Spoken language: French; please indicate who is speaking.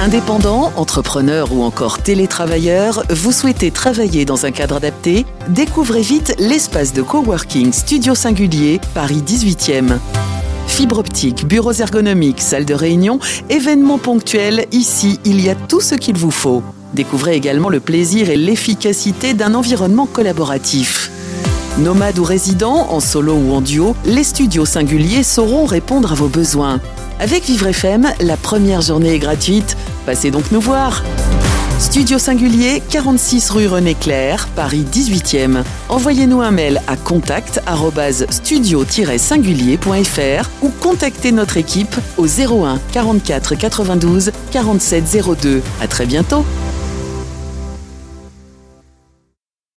Speaker 1: Indépendant, entrepreneur ou encore télétravailleur, vous souhaitez travailler dans un cadre adapté? Découvrez vite l'espace de coworking Studio Singulier, Paris 18e. Fibre optique, bureaux ergonomiques, salle de réunion, événements ponctuels, ici, il y a tout ce qu'il vous faut. Découvrez également le plaisir et l'efficacité d'un environnement collaboratif. Nomades ou résidents, en solo ou en duo, les studios singuliers sauront répondre à vos besoins. Avec Vivre FM, la première journée est gratuite. Passez donc nous voir. Studio Singulier, 46 rue René Clair, Paris 18e. Envoyez-nous un mail à contact@studio-singulier.fr ou contactez notre équipe au 01 44 92 47 02. À très bientôt.